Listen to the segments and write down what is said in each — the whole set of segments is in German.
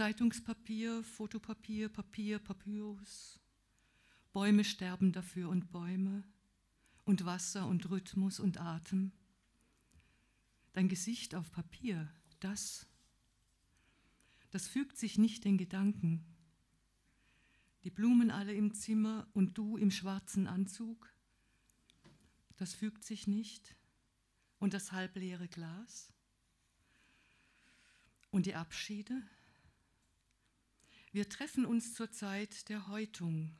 Zeitungspapier, Fotopapier, Papier, Papyrus. Bäume sterben dafür und Bäume und Wasser und Rhythmus und Atem. Dein Gesicht auf Papier, das, das fügt sich nicht den Gedanken. Die Blumen alle im Zimmer und du im schwarzen Anzug, das fügt sich nicht. Und das halbleere Glas und die Abschiede. Wir treffen uns zur Zeit der Häutung,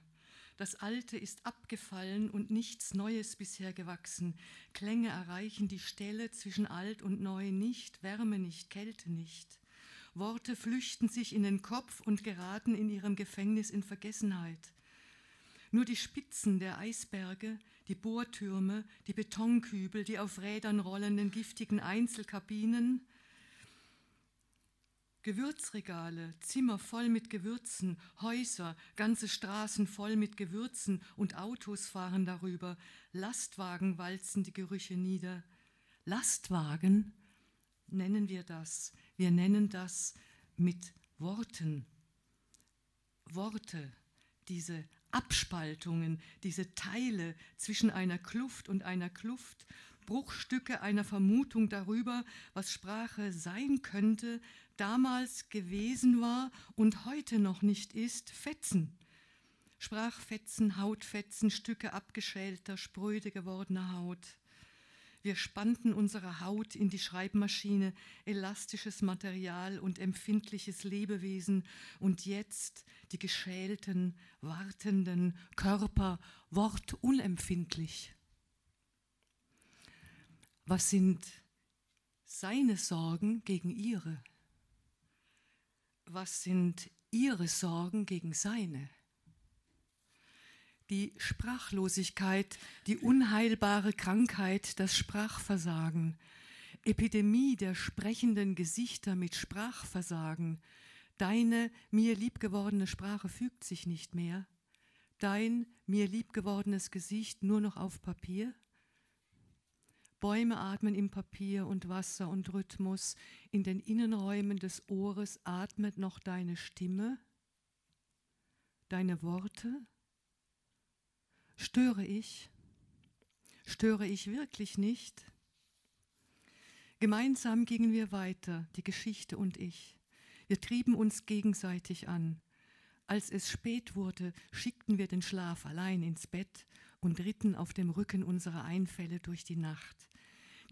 das Alte ist abgefallen und nichts Neues bisher gewachsen. Klänge erreichen die Stelle zwischen alt und neu nicht, Wärme nicht, Kälte nicht. Worte flüchten sich in den Kopf und geraten in ihrem Gefängnis in Vergessenheit. Nur die Spitzen der Eisberge, die Bohrtürme, die Betonkübel, die auf Rädern rollenden giftigen Einzelkabinen, Gewürzregale, Zimmer voll mit Gewürzen, Häuser, ganze Straßen voll mit Gewürzen und Autos fahren darüber, Lastwagen walzen die Gerüche nieder. Lastwagen nennen wir das. Wir nennen das mit Worten. Worte, diese Abspaltungen, diese Teile zwischen einer Kluft und einer Kluft, Bruchstücke einer Vermutung darüber, was Sprache sein könnte, damals gewesen war und heute noch nicht ist, Fetzen. Sprachfetzen, Hautfetzen, Stücke abgeschälter, spröde gewordener Haut. Wir spannten unsere Haut in die Schreibmaschine, elastisches Material und empfindliches Lebewesen und jetzt die geschälten, wartenden Körper, wortunempfindlich. Was sind seine Sorgen gegen ihre? Was sind ihre Sorgen gegen seine? Die Sprachlosigkeit, die unheilbare Krankheit, das Sprachversagen, Epidemie der sprechenden Gesichter mit Sprachversagen, deine mir liebgewordene Sprache fügt sich nicht mehr, dein mir liebgewordenes Gesicht nur noch auf Papier? Bäume atmen im Papier und Wasser und Rhythmus. In den Innenräumen des Ohres atmet noch deine Stimme, deine Worte. Störe ich? Störe ich wirklich nicht? Gemeinsam gingen wir weiter, die Geschichte und ich. Wir trieben uns gegenseitig an. Als es spät wurde, schickten wir den Schlaf allein ins Bett und ritten auf dem Rücken unserer Einfälle durch die Nacht.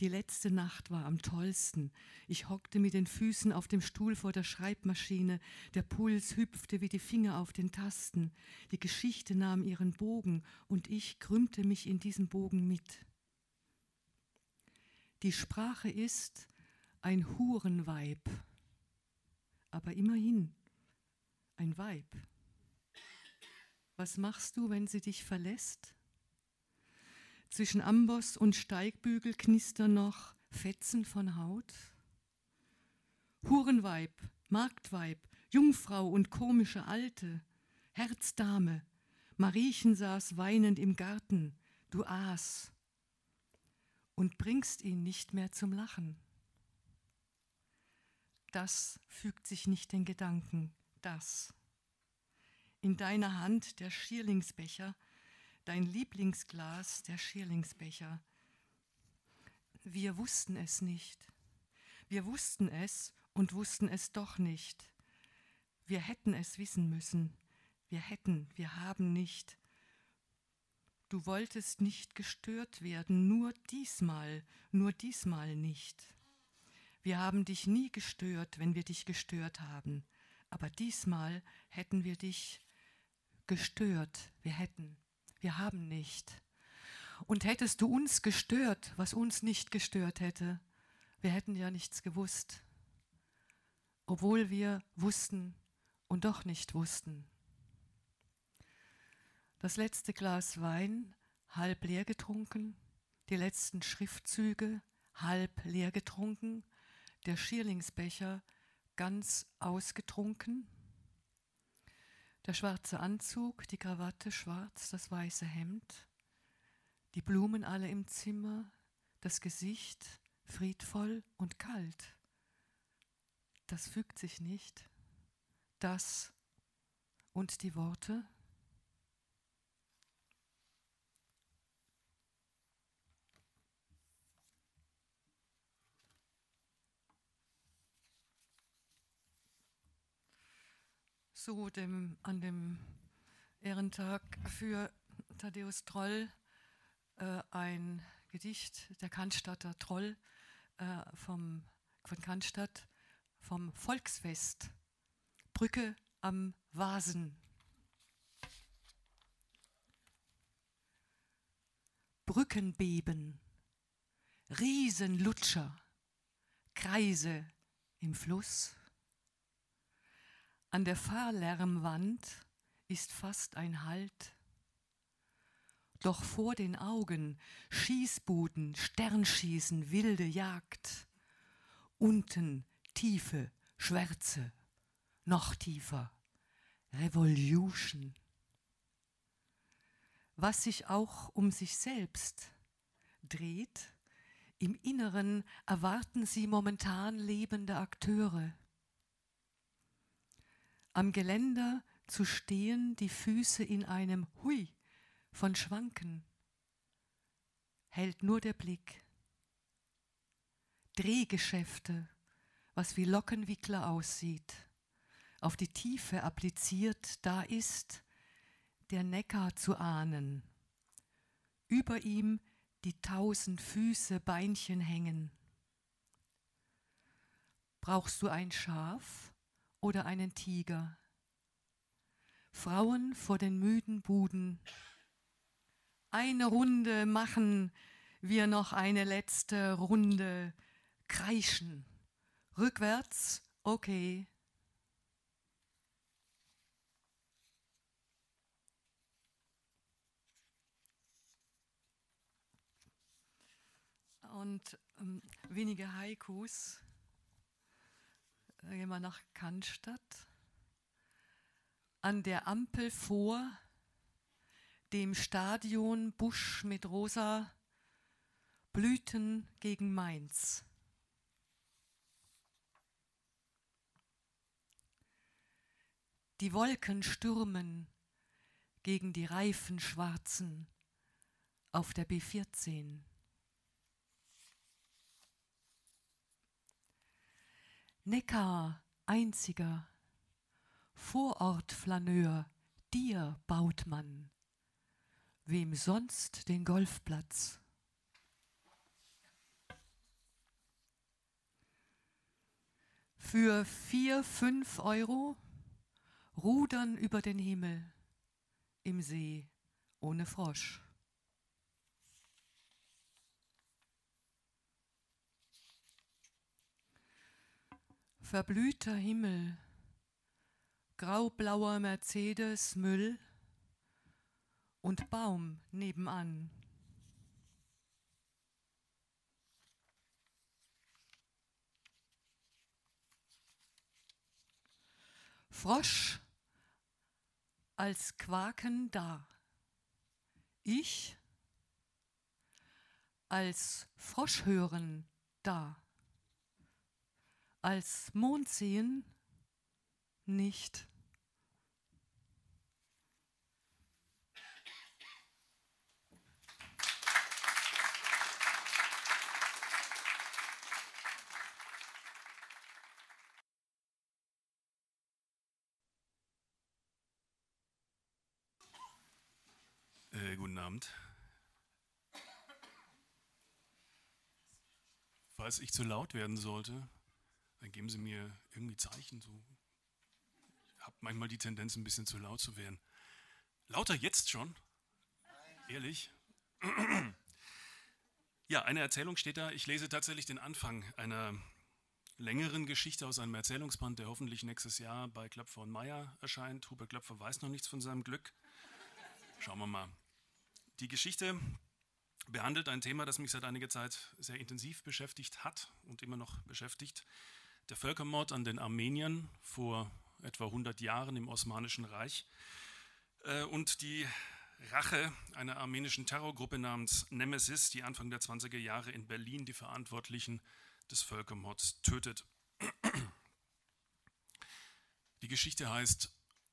Die letzte Nacht war am tollsten. Ich hockte mit den Füßen auf dem Stuhl vor der Schreibmaschine, der Puls hüpfte wie die Finger auf den Tasten, die Geschichte nahm ihren Bogen und ich krümmte mich in diesem Bogen mit. Die Sprache ist ein Hurenweib, aber immerhin ein Weib. Was machst du, wenn sie dich verlässt? Zwischen Amboss und Steigbügel knistern noch Fetzen von Haut. Hurenweib, Marktweib, Jungfrau und komische Alte, Herzdame, Mariechen saß weinend im Garten, du aß und bringst ihn nicht mehr zum Lachen. Das fügt sich nicht den Gedanken, das. In deiner Hand der Schierlingsbecher, dein Lieblingsglas, der Schierlingsbecher. Wir wussten es nicht. Wir wussten es und wussten es doch nicht. Wir hätten es wissen müssen. Wir hätten, wir haben nicht. Du wolltest nicht gestört werden, nur diesmal, nur diesmal nicht. Wir haben dich nie gestört, wenn wir dich gestört haben, aber diesmal hätten wir dich gestört, wir hätten. Wir haben nicht. Und hättest du uns gestört, was uns nicht gestört hätte, wir hätten ja nichts gewusst, obwohl wir wussten und doch nicht wussten. Das letzte Glas Wein halb leer getrunken, die letzten Schriftzüge halb leer getrunken, der Schierlingsbecher ganz ausgetrunken. Der schwarze Anzug, die Krawatte schwarz, das weiße Hemd, die Blumen alle im Zimmer, das Gesicht friedvoll und kalt. Das fügt sich nicht. das und die Worte? So dem, an dem Ehrentag für Thaddäus Troll äh, ein Gedicht der Cannstatter Troll äh, vom, von Cannstatt vom Volksfest Brücke am Vasen. Brückenbeben, Riesenlutscher, Kreise im Fluss. An der Fahrlärmwand ist fast ein Halt. Doch vor den Augen Schießbuden, Sternschießen, wilde Jagd. Unten tiefe Schwärze, noch tiefer Revolution. Was sich auch um sich selbst dreht, im Inneren erwarten sie momentan lebende Akteure. Am Geländer zu stehen, die Füße in einem Hui von Schwanken, hält nur der Blick. Drehgeschäfte, was wie Lockenwickler aussieht, auf die Tiefe appliziert, da ist der Neckar zu ahnen. Über ihm die tausend Füße, Beinchen hängen. Brauchst du ein Schaf oder einen Tiger? Frauen vor den müden Buden. Eine Runde machen wir noch eine letzte Runde kreischen. Rückwärts, okay. Und ähm, wenige Haikus. Gehen wir nach Cannstatt an der Ampel vor dem Stadion Busch mit rosa Blüten gegen Mainz. Die Wolken stürmen gegen die reifen Schwarzen auf der B14. Neckar einziger Vorortflaneur, dir baut man, wem sonst den Golfplatz. Für vier, fünf Euro rudern über den Himmel im See ohne Frosch. Verblühter Himmel graublauer Mercedes, Müll und Baum nebenan. Frosch als Quaken da. Ich als Froschhören da. Als Mondsehen nicht. Äh, guten Abend. Falls ich zu laut werden sollte, dann geben Sie mir irgendwie Zeichen, so habe manchmal die Tendenz, ein bisschen zu laut zu werden. Lauter jetzt schon? Ehrlich? Ja, eine Erzählung steht da. Ich lese tatsächlich den Anfang einer längeren Geschichte aus einem Erzählungsband, der hoffentlich nächstes Jahr bei Klöpfer und Meyer erscheint. Hubert Klöpfer weiß noch nichts von seinem Glück. Schauen wir mal. Die Geschichte behandelt ein Thema, das mich seit einiger Zeit sehr intensiv beschäftigt hat und immer noch beschäftigt. Der Völkermord an den Armeniern vor etwa 100 Jahren im Osmanischen Reich äh, und die Rache einer armenischen Terrorgruppe namens Nemesis, die Anfang der 20er Jahre in Berlin die Verantwortlichen des Völkermords tötet. Die Geschichte heißt,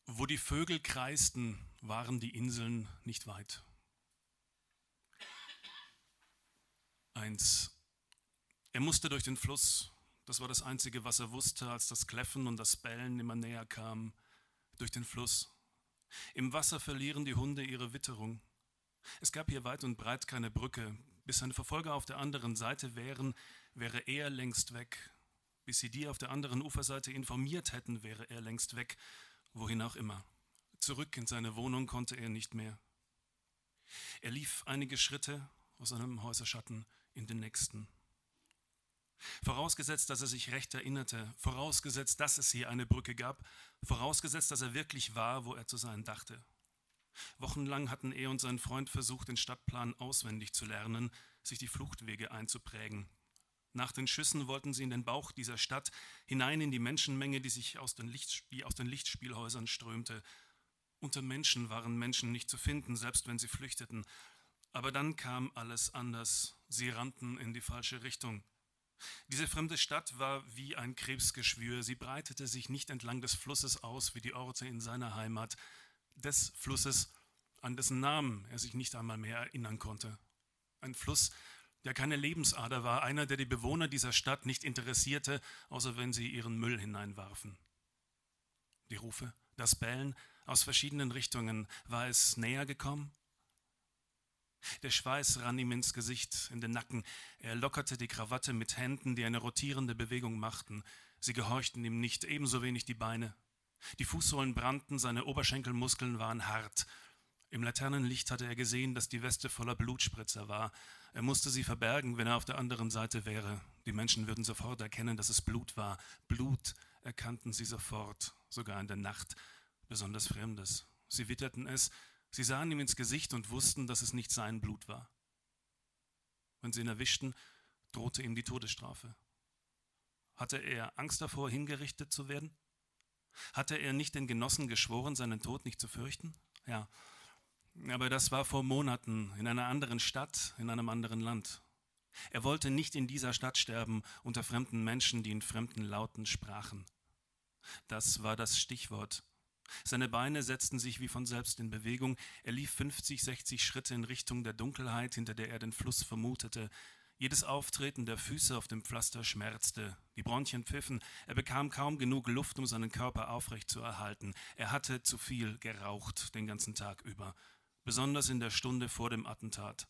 wo die Vögel kreisten, waren die Inseln nicht weit. Eins. Er musste durch den Fluss. Das war das Einzige, was er wusste, als das Kläffen und das Bellen immer näher kamen. Durch den Fluss. Im Wasser verlieren die Hunde ihre Witterung. Es gab hier weit und breit keine Brücke. Bis seine Verfolger auf der anderen Seite wären, wäre er längst weg. Bis sie die auf der anderen Uferseite informiert hätten, wäre er längst weg, wohin auch immer. Zurück in seine Wohnung konnte er nicht mehr. Er lief einige Schritte aus einem Häuserschatten in den nächsten. Vorausgesetzt, dass er sich recht erinnerte, vorausgesetzt, dass es hier eine Brücke gab, vorausgesetzt, dass er wirklich war, wo er zu sein dachte. Wochenlang hatten er und sein Freund versucht, den Stadtplan auswendig zu lernen, sich die Fluchtwege einzuprägen. Nach den Schüssen wollten sie in den Bauch dieser Stadt, hinein in die Menschenmenge, die sich aus den, Licht, die aus den Lichtspielhäusern strömte. Unter Menschen waren Menschen nicht zu finden, selbst wenn sie flüchteten. Aber dann kam alles anders. Sie rannten in die falsche Richtung. Diese fremde Stadt war wie ein Krebsgeschwür. Sie breitete sich nicht entlang des Flusses aus wie die Orte in seiner Heimat, des Flusses, an dessen Namen er sich nicht einmal mehr erinnern konnte. Ein Fluss, der keine Lebensader war, einer, der die Bewohner dieser Stadt nicht interessierte, außer wenn sie ihren Müll hineinwarfen. Die Rufe, das Bellen aus verschiedenen Richtungen, war es näher gekommen? Der Schweiß rann ihm ins Gesicht, in den Nacken. Er lockerte die Krawatte mit Händen, die eine rotierende Bewegung machten. Sie gehorchten ihm nicht, ebenso wenig die Beine. Die Fußsohlen brannten, seine Oberschenkelmuskeln waren hart. Im Laternenlicht hatte er gesehen, dass die Weste voller Blutspritzer war. Er musste sie verbergen, wenn er auf der anderen Seite wäre. Die Menschen würden sofort erkennen, dass es Blut war. Blut erkannten sie sofort, sogar in der Nacht. Besonders Fremdes. Sie witterten es, Sie sahen ihm ins Gesicht und wussten, dass es nicht sein Blut war. Wenn sie ihn erwischten, drohte ihm die Todesstrafe. Hatte er Angst davor, hingerichtet zu werden? Hatte er nicht den Genossen geschworen, seinen Tod nicht zu fürchten? Ja, aber das war vor Monaten in einer anderen Stadt, in einem anderen Land. Er wollte nicht in dieser Stadt sterben unter fremden Menschen, die in fremden Lauten sprachen. Das war das Stichwort, seine Beine setzten sich wie von selbst in Bewegung. Er lief 50, 60 Schritte in Richtung der Dunkelheit, hinter der er den Fluss vermutete. Jedes Auftreten der Füße auf dem Pflaster schmerzte. Die Bronchien pfiffen. Er bekam kaum genug Luft, um seinen Körper aufrecht zu erhalten. Er hatte zu viel geraucht den ganzen Tag über. Besonders in der Stunde vor dem Attentat.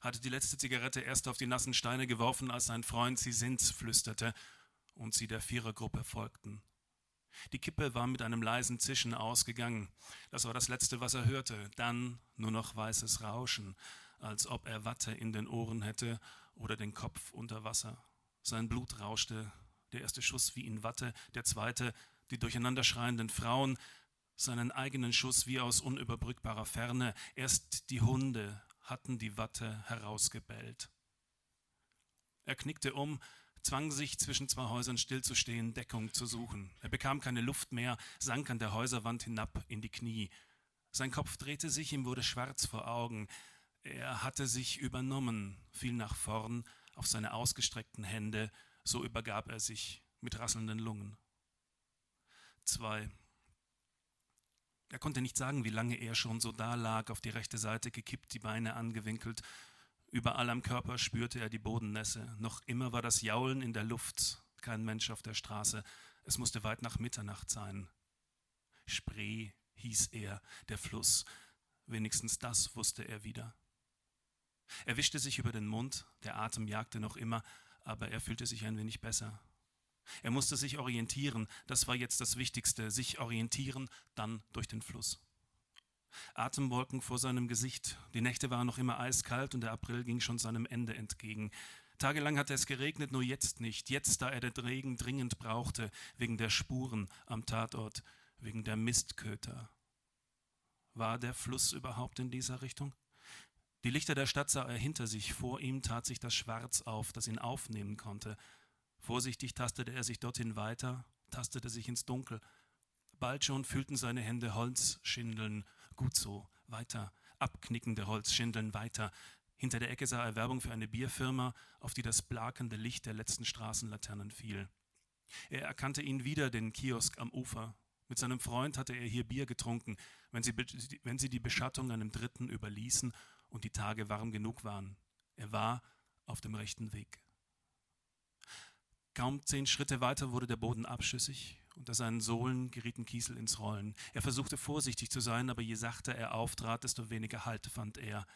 Hatte die letzte Zigarette erst auf die nassen Steine geworfen, als sein Freund sie sind's flüsterte und sie der Vierergruppe folgten. Die Kippe war mit einem leisen Zischen ausgegangen. Das war das Letzte, was er hörte. Dann nur noch weißes Rauschen, als ob er Watte in den Ohren hätte oder den Kopf unter Wasser. Sein Blut rauschte, der erste Schuss wie in Watte, der zweite, die durcheinander schreienden Frauen, seinen eigenen Schuss wie aus unüberbrückbarer Ferne. Erst die Hunde hatten die Watte herausgebellt. Er knickte um, zwang sich zwischen zwei Häusern stillzustehen, Deckung zu suchen. Er bekam keine Luft mehr, sank an der Häuserwand hinab in die Knie. Sein Kopf drehte sich, ihm wurde schwarz vor Augen. Er hatte sich übernommen, fiel nach vorn auf seine ausgestreckten Hände, so übergab er sich mit rasselnden Lungen. Zwei. Er konnte nicht sagen, wie lange er schon so da lag, auf die rechte Seite gekippt, die Beine angewinkelt Überall am Körper spürte er die Bodennässe. Noch immer war das Jaulen in der Luft, kein Mensch auf der Straße. Es musste weit nach Mitternacht sein. Spree hieß er, der Fluss. Wenigstens das wusste er wieder. Er wischte sich über den Mund, der Atem jagte noch immer, aber er fühlte sich ein wenig besser. Er musste sich orientieren, das war jetzt das Wichtigste, sich orientieren, dann durch den Fluss. Atemwolken vor seinem Gesicht. Die Nächte waren noch immer eiskalt und der April ging schon seinem Ende entgegen. Tagelang hatte es geregnet, nur jetzt nicht. Jetzt, da er den Regen dringend brauchte, wegen der Spuren am Tatort, wegen der Mistköter. War der Fluss überhaupt in dieser Richtung? Die Lichter der Stadt sah er hinter sich. Vor ihm tat sich das Schwarz auf, das ihn aufnehmen konnte. Vorsichtig tastete er sich dorthin weiter, tastete sich ins Dunkel. Bald schon fühlten seine Hände Holz schindeln Gut so, weiter, abknickende Holzschindeln weiter. Hinter der Ecke sah er Werbung für eine Bierfirma, auf die das blakende Licht der letzten Straßenlaternen fiel. Er erkannte ihn wieder, den Kiosk am Ufer. Mit seinem Freund hatte er hier Bier getrunken, wenn sie, wenn sie die Beschattung einem Dritten überließen und die Tage warm genug waren. Er war auf dem rechten Weg. Kaum zehn Schritte weiter wurde der Boden abschüssig, unter seinen Sohlen gerieten Kiesel ins Rollen. Er versuchte vorsichtig zu sein, aber je sachter er auftrat, desto weniger Halt fand er.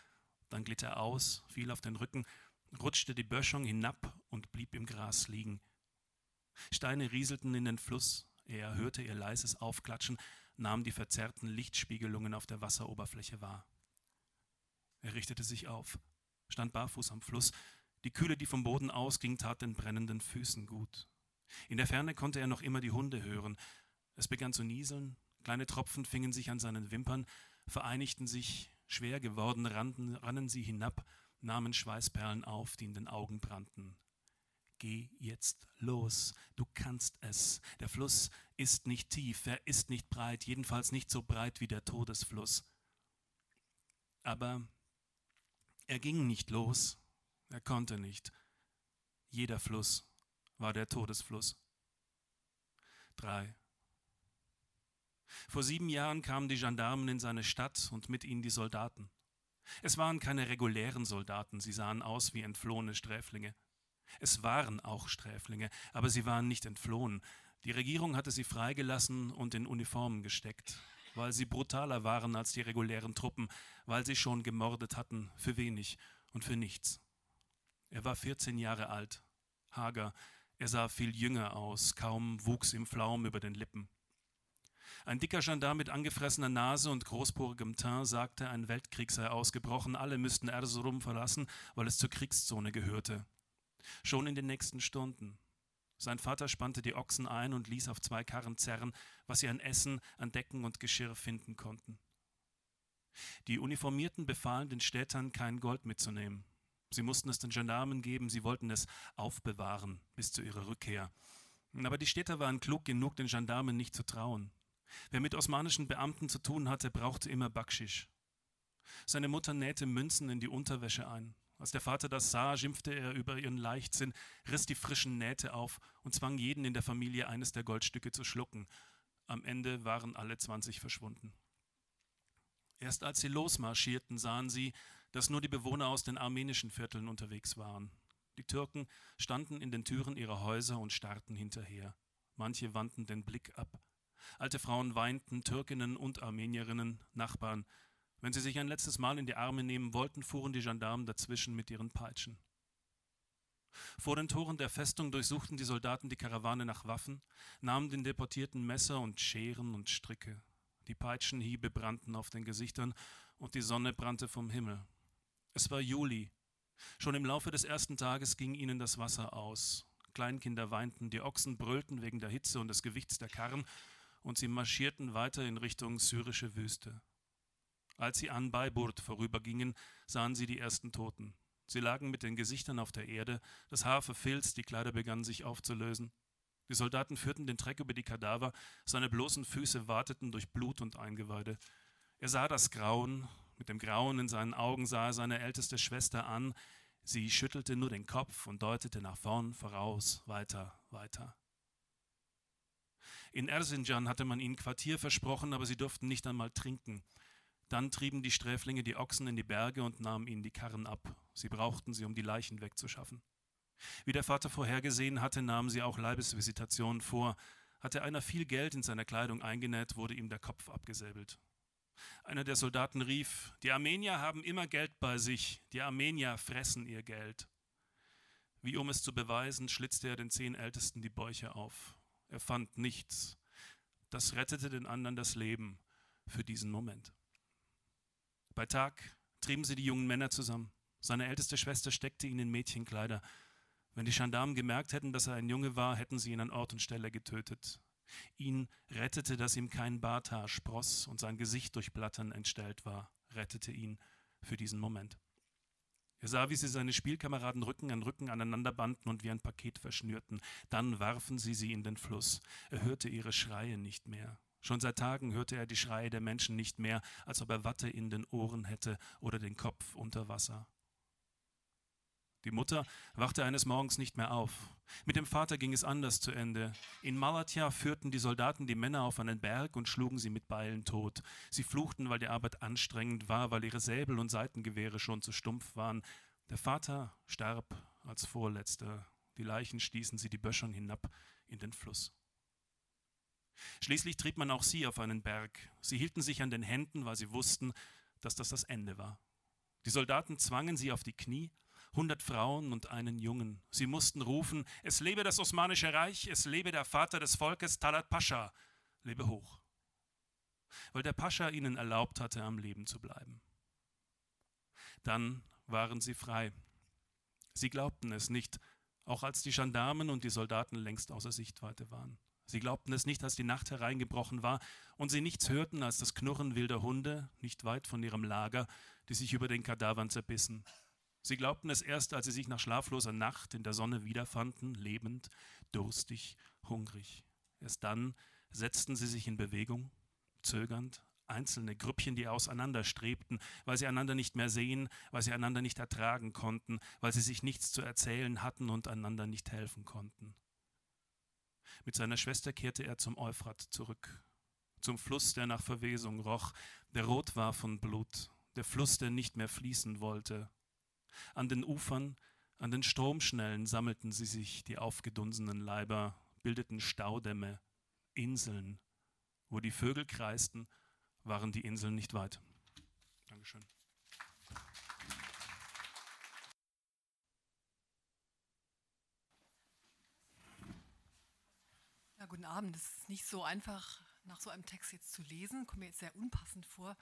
Dann glitt er aus, fiel auf den Rücken, rutschte die Böschung hinab und blieb im Gras liegen. Steine rieselten in den Fluss, er hörte ihr leises Aufklatschen, nahm die verzerrten Lichtspiegelungen auf der Wasseroberfläche wahr. Er richtete sich auf, stand barfuß am Fluss. Die Kühle, die vom Boden ausging, tat den brennenden Füßen gut. In der Ferne konnte er noch immer die Hunde hören. Es begann zu nieseln, kleine Tropfen fingen sich an seinen Wimpern, vereinigten sich, schwer geworden rannten, rannen sie hinab, nahmen Schweißperlen auf, die in den Augen brannten. Geh jetzt los, du kannst es. Der Fluss ist nicht tief, er ist nicht breit, jedenfalls nicht so breit wie der Todesfluss. Aber er ging nicht los, er konnte nicht. Jeder Fluss war der Todesfluss. Drei. Vor sieben Jahren kamen die Gendarmen in seine Stadt und mit ihnen die Soldaten. Es waren keine regulären Soldaten, sie sahen aus wie entflohene Sträflinge. Es waren auch Sträflinge, aber sie waren nicht entflohen. Die Regierung hatte sie freigelassen und in Uniformen gesteckt, weil sie brutaler waren als die regulären Truppen, weil sie schon gemordet hatten, für wenig und für nichts. Er war 14 Jahre alt, hager, er sah viel jünger aus, kaum wuchs ihm Flaum über den Lippen. Ein dicker Gendarm mit angefressener Nase und großporigem Teint sagte, ein Weltkrieg sei ausgebrochen, alle müssten Erzurum verlassen, weil es zur Kriegszone gehörte. Schon in den nächsten Stunden. Sein Vater spannte die Ochsen ein und ließ auf zwei Karren zerren, was sie an Essen, an Decken und Geschirr finden konnten. Die Uniformierten befahlen den Städtern, kein Gold mitzunehmen. Sie mussten es den Gendarmen geben, sie wollten es aufbewahren bis zu ihrer Rückkehr. Aber die Städter waren klug genug, den Gendarmen nicht zu trauen. Wer mit osmanischen Beamten zu tun hatte, brauchte immer Bakschisch. Seine Mutter nähte Münzen in die Unterwäsche ein. Als der Vater das sah, schimpfte er über ihren Leichtsinn, riss die frischen Nähte auf und zwang jeden in der Familie eines der Goldstücke zu schlucken. Am Ende waren alle zwanzig verschwunden. Erst als sie losmarschierten, sahen sie, dass nur die Bewohner aus den armenischen Vierteln unterwegs waren. Die Türken standen in den Türen ihrer Häuser und starrten hinterher. Manche wandten den Blick ab. Alte Frauen weinten, Türkinnen und Armenierinnen, Nachbarn, wenn sie sich ein letztes Mal in die Arme nehmen wollten, fuhren die Gendarmen dazwischen mit ihren Peitschen. Vor den Toren der Festung durchsuchten die Soldaten die Karawane nach Waffen, nahmen den Deportierten Messer und Scheren und Stricke. Die Peitschenhiebe brannten auf den Gesichtern und die Sonne brannte vom Himmel. Es war Juli. Schon im Laufe des ersten Tages ging ihnen das Wasser aus. Kleinkinder weinten, die Ochsen brüllten wegen der Hitze und des Gewichts der Karren, und sie marschierten weiter in Richtung syrische Wüste. Als sie an Bayburt vorübergingen, sahen sie die ersten Toten. Sie lagen mit den Gesichtern auf der Erde, das Haar verfilzt, die Kleider begannen sich aufzulösen. Die Soldaten führten den Treck über die Kadaver, seine bloßen Füße wateten durch Blut und Eingeweide. Er sah das Grauen, mit dem Grauen in seinen Augen sah er seine älteste Schwester an, sie schüttelte nur den Kopf und deutete nach vorn, voraus, weiter, weiter. In Erzincan hatte man ihnen Quartier versprochen, aber sie durften nicht einmal trinken. Dann trieben die Sträflinge die Ochsen in die Berge und nahmen ihnen die Karren ab. Sie brauchten sie, um die Leichen wegzuschaffen. Wie der Vater vorhergesehen hatte, nahmen sie auch Leibesvisitationen vor. Hatte einer viel Geld in seiner Kleidung eingenäht, wurde ihm der Kopf abgesäbelt. Einer der Soldaten rief, die Armenier haben immer Geld bei sich, die Armenier fressen ihr Geld. Wie um es zu beweisen, schlitzte er den zehn Ältesten die Bäuche auf. Er fand nichts. Das rettete den anderen das Leben für diesen Moment. Bei Tag trieben sie die jungen Männer zusammen. Seine älteste Schwester steckte ihn in Mädchenkleider. Wenn die Gendarmen gemerkt hätten, dass er ein Junge war, hätten sie ihn an Ort und Stelle getötet. Ihn rettete, dass ihm kein Barthaar spross und sein Gesicht durch Blattern entstellt war, rettete ihn für diesen Moment. Er sah, wie sie seine Spielkameraden Rücken an Rücken aneinander banden und wie ein Paket verschnürten. Dann warfen sie sie in den Fluss. Er hörte ihre Schreie nicht mehr. Schon seit Tagen hörte er die Schreie der Menschen nicht mehr, als ob er Watte in den Ohren hätte oder den Kopf unter Wasser. Die Mutter wachte eines Morgens nicht mehr auf. Mit dem Vater ging es anders zu Ende. In Malatya führten die Soldaten die Männer auf einen Berg und schlugen sie mit Beilen tot. Sie fluchten, weil die Arbeit anstrengend war, weil ihre Säbel und Seitengewehre schon zu stumpf waren. Der Vater starb als Vorletzter. Die Leichen stießen sie die Böschung hinab in den Fluss. Schließlich trieb man auch sie auf einen Berg. Sie hielten sich an den Händen, weil sie wussten, dass das das Ende war. Die Soldaten zwangen sie auf die Knie hundert Frauen und einen Jungen. Sie mussten rufen, es lebe das Osmanische Reich, es lebe der Vater des Volkes, Talat Pascha, lebe hoch. Weil der Pascha ihnen erlaubt hatte, am Leben zu bleiben. Dann waren sie frei. Sie glaubten es nicht, auch als die Gendarmen und die Soldaten längst außer Sichtweite waren. Sie glaubten es nicht, als die Nacht hereingebrochen war und sie nichts hörten als das Knurren wilder Hunde, nicht weit von ihrem Lager, die sich über den Kadavern zerbissen. Sie glaubten es erst, als sie sich nach schlafloser Nacht in der Sonne wiederfanden, lebend, durstig, hungrig. Erst dann setzten sie sich in Bewegung, zögernd, einzelne Grüppchen, die auseinanderstrebten, weil sie einander nicht mehr sehen, weil sie einander nicht ertragen konnten, weil sie sich nichts zu erzählen hatten und einander nicht helfen konnten. Mit seiner Schwester kehrte er zum Euphrat zurück, zum Fluss, der nach Verwesung roch, der rot war von Blut, der Fluss, der nicht mehr fließen wollte, an den Ufern, an den Stromschnellen sammelten sie sich, die aufgedunsenen Leiber, bildeten Staudämme, Inseln. Wo die Vögel kreisten, waren die Inseln nicht weit. Dankeschön. Ja, guten Abend. Es ist nicht so einfach, nach so einem Text jetzt zu lesen. Kommt mir jetzt sehr unpassend vor,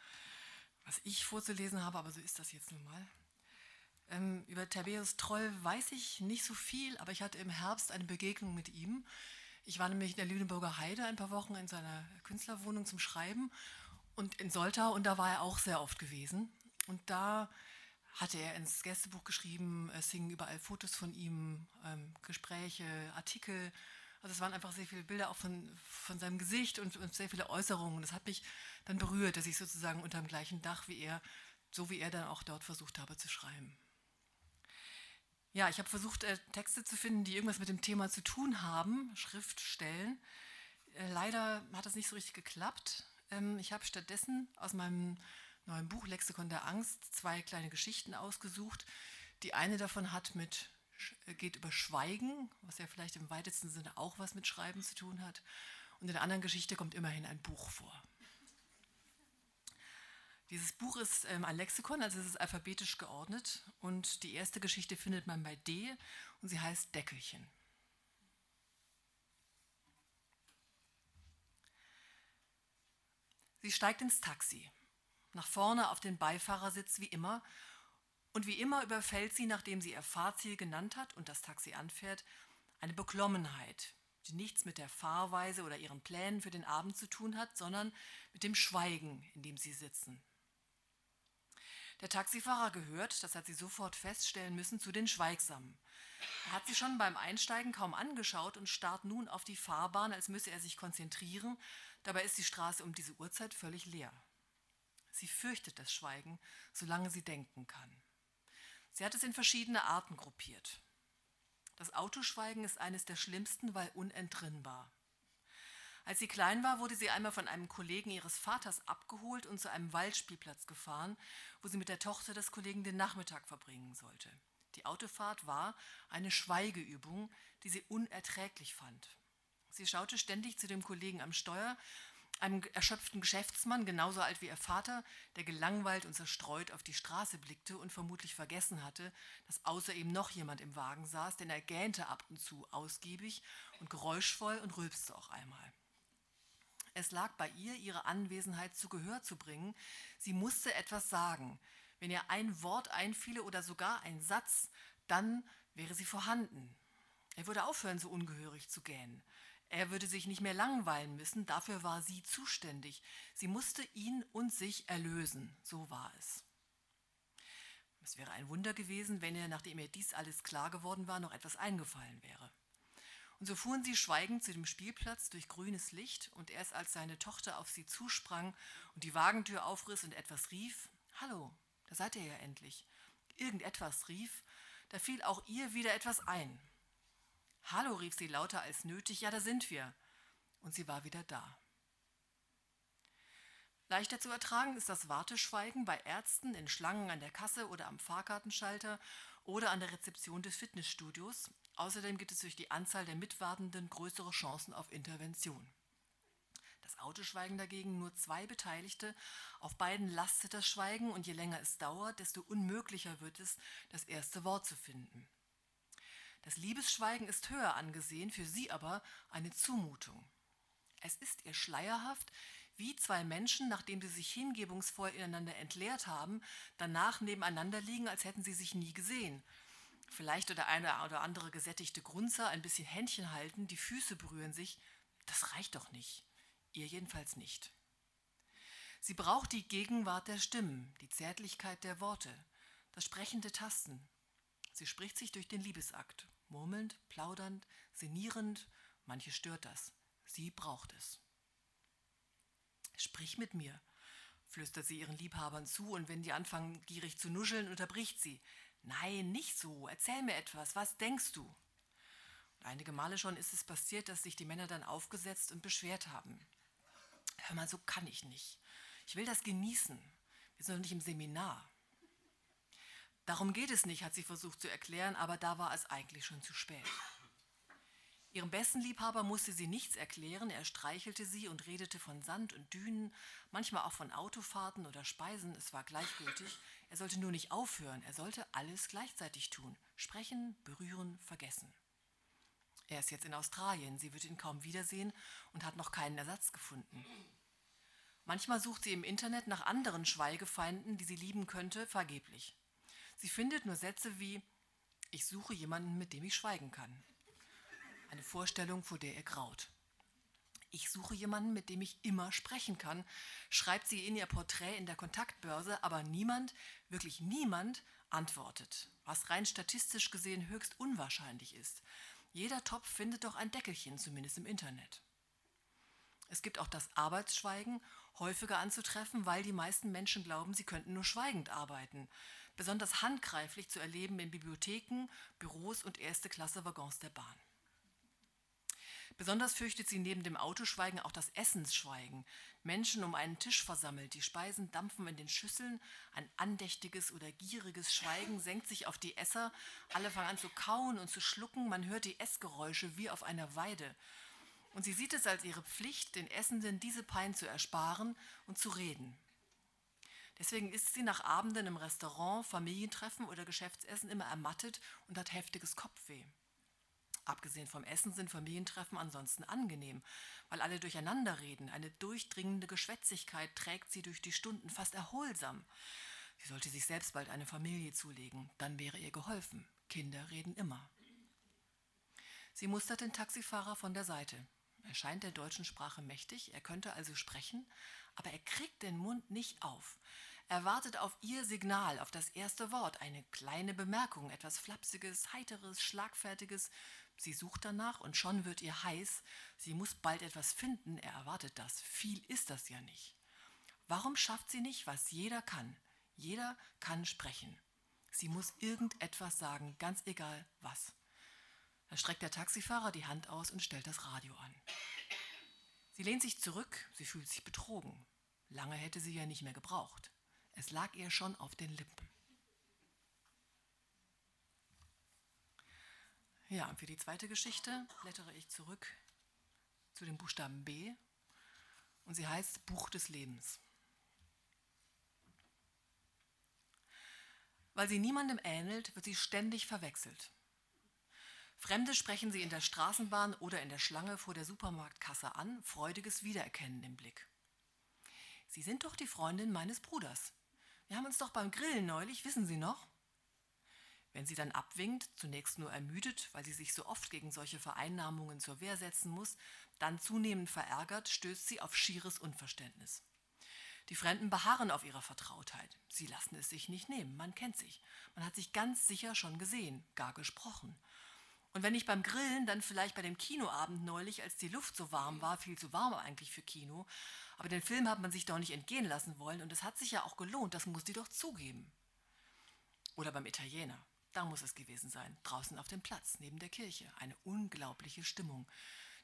was ich vorzulesen habe, aber so ist das jetzt nun mal. Ähm, über Tiberius Troll weiß ich nicht so viel, aber ich hatte im Herbst eine Begegnung mit ihm. Ich war nämlich in der Lüneburger Heide ein paar Wochen in seiner Künstlerwohnung zum Schreiben und in Soltau und da war er auch sehr oft gewesen. Und da hatte er ins Gästebuch geschrieben, es hingen überall Fotos von ihm, ähm, Gespräche, Artikel. Also es waren einfach sehr viele Bilder auch von, von seinem Gesicht und, und sehr viele Äußerungen. Das hat mich dann berührt, dass ich sozusagen unter dem gleichen Dach wie er, so wie er dann auch dort versucht habe zu schreiben. Ja, ich habe versucht, äh, Texte zu finden, die irgendwas mit dem Thema zu tun haben, Schriftstellen. Äh, leider hat das nicht so richtig geklappt. Ähm, ich habe stattdessen aus meinem neuen Buch Lexikon der Angst zwei kleine Geschichten ausgesucht. Die eine davon hat mit äh, geht über Schweigen, was ja vielleicht im weitesten Sinne auch was mit Schreiben zu tun hat. Und in der anderen Geschichte kommt immerhin ein Buch vor. Dieses Buch ist ähm, ein Lexikon, also es ist alphabetisch geordnet und die erste Geschichte findet man bei D und sie heißt Deckelchen. Sie steigt ins Taxi, nach vorne auf den Beifahrersitz wie immer und wie immer überfällt sie, nachdem sie ihr Fahrziel genannt hat und das Taxi anfährt, eine Beklommenheit, die nichts mit der Fahrweise oder ihren Plänen für den Abend zu tun hat, sondern mit dem Schweigen, in dem sie sitzen. Der Taxifahrer gehört, das hat sie sofort feststellen müssen, zu den Schweigsamen. Er hat sie schon beim Einsteigen kaum angeschaut und starrt nun auf die Fahrbahn, als müsse er sich konzentrieren. Dabei ist die Straße um diese Uhrzeit völlig leer. Sie fürchtet das Schweigen, solange sie denken kann. Sie hat es in verschiedene Arten gruppiert. Das Autoschweigen ist eines der schlimmsten, weil unentrinnbar. Als sie klein war, wurde sie einmal von einem Kollegen ihres Vaters abgeholt und zu einem Waldspielplatz gefahren, wo sie mit der Tochter des Kollegen den Nachmittag verbringen sollte. Die Autofahrt war eine Schweigeübung, die sie unerträglich fand. Sie schaute ständig zu dem Kollegen am Steuer, einem erschöpften Geschäftsmann, genauso alt wie ihr Vater, der gelangweilt und zerstreut auf die Straße blickte und vermutlich vergessen hatte, dass außer ihm noch jemand im Wagen saß, denn er gähnte ab und zu ausgiebig und geräuschvoll und rülpste auch einmal. Es lag bei ihr, ihre Anwesenheit zu Gehör zu bringen. Sie musste etwas sagen. Wenn ihr ein Wort einfiele oder sogar ein Satz, dann wäre sie vorhanden. Er würde aufhören, so ungehörig zu gähnen. Er würde sich nicht mehr langweilen müssen, dafür war sie zuständig. Sie musste ihn und sich erlösen, so war es. Es wäre ein Wunder gewesen, wenn ihr, nachdem ihr dies alles klar geworden war, noch etwas eingefallen wäre. Und so fuhren sie schweigend zu dem Spielplatz durch grünes Licht, und erst als seine Tochter auf sie zusprang und die Wagentür aufriss und etwas rief, Hallo, da seid ihr ja endlich, irgendetwas rief, Da fiel auch ihr wieder etwas ein. Hallo, rief sie lauter als nötig, ja, da sind wir. Und sie war wieder da. Leichter zu ertragen ist das Warteschweigen bei Ärzten in Schlangen an der Kasse oder am Fahrkartenschalter oder an der Rezeption des Fitnessstudios. Außerdem gibt es durch die Anzahl der Mitwartenden größere Chancen auf Intervention. Das Autoschweigen dagegen nur zwei Beteiligte. Auf beiden lastet das Schweigen und je länger es dauert, desto unmöglicher wird es, das erste Wort zu finden. Das Liebesschweigen ist höher angesehen, für sie aber eine Zumutung. Es ist ihr schleierhaft, wie zwei Menschen, nachdem sie sich hingebungsvoll ineinander entleert haben, danach nebeneinander liegen, als hätten sie sich nie gesehen. Vielleicht oder eine oder andere gesättigte Grunzer, ein bisschen Händchen halten, die Füße berühren sich. Das reicht doch nicht. Ihr jedenfalls nicht. Sie braucht die Gegenwart der Stimmen, die Zärtlichkeit der Worte, das sprechende Tasten. Sie spricht sich durch den Liebesakt, murmelnd, plaudernd, sinnierend, manche stört das. Sie braucht es. Sprich mit mir, flüstert sie ihren Liebhabern zu, und wenn die anfangen, gierig zu nuscheln, unterbricht sie. Nein, nicht so, erzähl mir etwas, was denkst du? Und einige Male schon ist es passiert, dass sich die Männer dann aufgesetzt und beschwert haben. Hör mal, so kann ich nicht. Ich will das genießen. Wir sind doch nicht im Seminar. Darum geht es nicht, hat sie versucht zu erklären, aber da war es eigentlich schon zu spät. Ihrem besten Liebhaber musste sie nichts erklären, er streichelte sie und redete von Sand und Dünen, manchmal auch von Autofahrten oder Speisen, es war gleichgültig. Er sollte nur nicht aufhören, er sollte alles gleichzeitig tun. Sprechen, berühren, vergessen. Er ist jetzt in Australien, sie wird ihn kaum wiedersehen und hat noch keinen Ersatz gefunden. Manchmal sucht sie im Internet nach anderen Schweigefeinden, die sie lieben könnte, vergeblich. Sie findet nur Sätze wie Ich suche jemanden, mit dem ich schweigen kann. Eine Vorstellung, vor der ihr graut. Ich suche jemanden, mit dem ich immer sprechen kann, schreibt sie in ihr Porträt in der Kontaktbörse, aber niemand, wirklich niemand, antwortet, was rein statistisch gesehen höchst unwahrscheinlich ist. Jeder Topf findet doch ein Deckelchen, zumindest im Internet. Es gibt auch das Arbeitsschweigen, häufiger anzutreffen, weil die meisten Menschen glauben, sie könnten nur schweigend arbeiten. Besonders handgreiflich zu erleben in Bibliotheken, Büros und erste Klasse Waggons der Bahn. Besonders fürchtet sie neben dem Autoschweigen auch das Essensschweigen. Menschen um einen Tisch versammelt, die Speisen dampfen in den Schüsseln, ein andächtiges oder gieriges Schweigen senkt sich auf die Esser, alle fangen an zu kauen und zu schlucken, man hört die Essgeräusche wie auf einer Weide. Und sie sieht es als ihre Pflicht, den Essenden diese Pein zu ersparen und zu reden. Deswegen ist sie nach Abenden im Restaurant, Familientreffen oder Geschäftsessen immer ermattet und hat heftiges Kopfweh. Abgesehen vom Essen sind Familientreffen ansonsten angenehm, weil alle durcheinander reden. Eine durchdringende Geschwätzigkeit trägt sie durch die Stunden fast erholsam. Sie sollte sich selbst bald eine Familie zulegen, dann wäre ihr geholfen. Kinder reden immer. Sie mustert den Taxifahrer von der Seite. Er scheint der deutschen Sprache mächtig, er könnte also sprechen, aber er kriegt den Mund nicht auf. Er wartet auf ihr Signal, auf das erste Wort, eine kleine Bemerkung, etwas Flapsiges, Heiteres, Schlagfertiges, Sie sucht danach und schon wird ihr heiß. Sie muss bald etwas finden. Er erwartet das. Viel ist das ja nicht. Warum schafft sie nicht, was jeder kann? Jeder kann sprechen. Sie muss irgendetwas sagen, ganz egal was. Da streckt der Taxifahrer die Hand aus und stellt das Radio an. Sie lehnt sich zurück, sie fühlt sich betrogen. Lange hätte sie ja nicht mehr gebraucht. Es lag ihr schon auf den Lippen. Ja, und für die zweite Geschichte blättere ich zurück zu dem Buchstaben B und sie heißt Buch des Lebens. Weil sie niemandem ähnelt, wird sie ständig verwechselt. Fremde sprechen sie in der Straßenbahn oder in der Schlange vor der Supermarktkasse an, freudiges Wiedererkennen im Blick. Sie sind doch die Freundin meines Bruders. Wir haben uns doch beim Grillen neulich, wissen Sie noch? Wenn sie dann abwinkt, zunächst nur ermüdet, weil sie sich so oft gegen solche Vereinnahmungen zur Wehr setzen muss, dann zunehmend verärgert, stößt sie auf schieres Unverständnis. Die Fremden beharren auf ihrer Vertrautheit. Sie lassen es sich nicht nehmen, man kennt sich. Man hat sich ganz sicher schon gesehen, gar gesprochen. Und wenn nicht beim Grillen, dann vielleicht bei dem Kinoabend neulich, als die Luft so warm war, viel zu warm eigentlich für Kino. Aber den Film hat man sich doch nicht entgehen lassen wollen und es hat sich ja auch gelohnt, das muss die doch zugeben. Oder beim Italiener. Da muss es gewesen sein, draußen auf dem Platz, neben der Kirche. Eine unglaubliche Stimmung.